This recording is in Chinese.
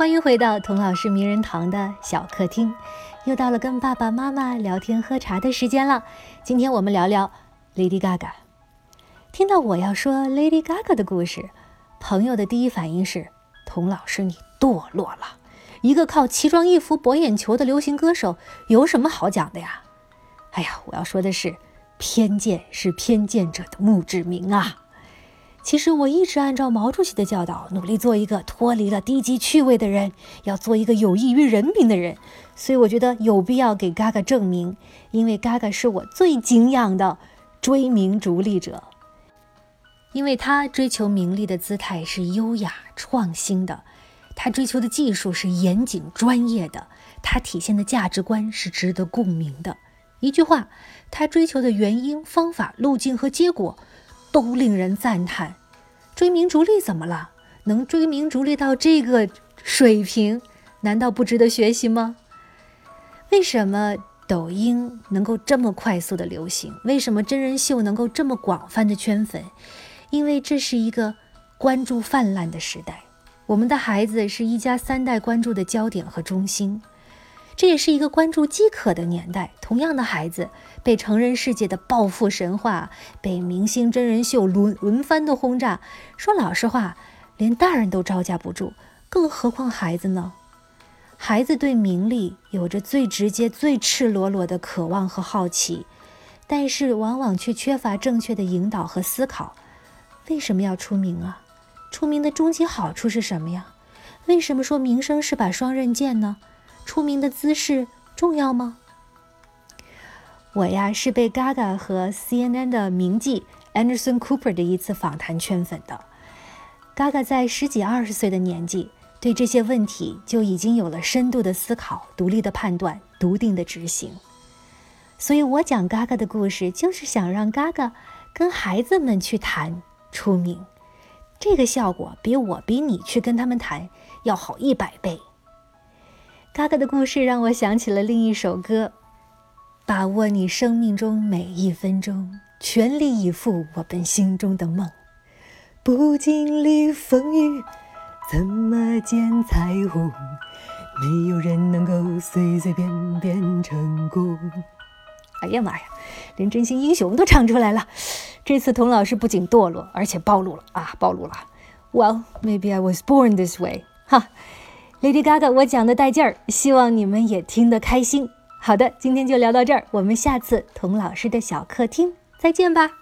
欢迎回到童老师名人堂的小客厅，又到了跟爸爸妈妈聊天喝茶的时间了。今天我们聊聊 Lady Gaga。听到我要说 Lady Gaga 的故事，朋友的第一反应是：童老师你堕落了。一个靠奇装异服博眼球的流行歌手，有什么好讲的呀？哎呀，我要说的是，偏见是偏见者的墓志铭啊。其实我一直按照毛主席的教导，努力做一个脱离了低级趣味的人，要做一个有益于人民的人。所以我觉得有必要给 Gaga 证明，因为 Gaga 是我最敬仰的追名逐利者，因为他追求名利的姿态是优雅创新的，他追求的技术是严谨专业的，他体现的价值观是值得共鸣的。一句话，他追求的原因、方法、路径和结果。都令人赞叹，追名逐利怎么了？能追名逐利到这个水平，难道不值得学习吗？为什么抖音能够这么快速的流行？为什么真人秀能够这么广泛的圈粉？因为这是一个关注泛滥的时代，我们的孩子是一家三代关注的焦点和中心。这也是一个关注饥渴的年代。同样的孩子被成人世界的暴富神话、被明星真人秀轮轮番的轰炸。说老实话，连大人都招架不住，更何况孩子呢？孩子对名利有着最直接、最赤裸裸的渴望和好奇，但是往往却缺乏正确的引导和思考。为什么要出名啊？出名的终极好处是什么呀？为什么说名声是把双刃剑呢？出名的姿势重要吗？我呀是被 Gaga 和 CNN 的名记 Anderson Cooper 的一次访谈圈粉的。Gaga 在十几二十岁的年纪，对这些问题就已经有了深度的思考、独立的判断、笃定的执行。所以我讲 Gaga 的故事，就是想让 Gaga 跟孩子们去谈出名，这个效果比我比你去跟他们谈要好一百倍。嘎嘎的故事让我想起了另一首歌：“把握你生命中每一分钟，全力以赴我们心中的梦。不经历风雨，怎么见彩虹？没有人能够随随便便成功。”哎呀妈呀，连真心英雄都唱出来了！这次童老师不仅堕落，而且暴露了啊，暴露了。Well, maybe I was born this way，哈。Lady Gaga，我讲的带劲儿，希望你们也听得开心。好的，今天就聊到这儿，我们下次童老师的小客厅再见吧。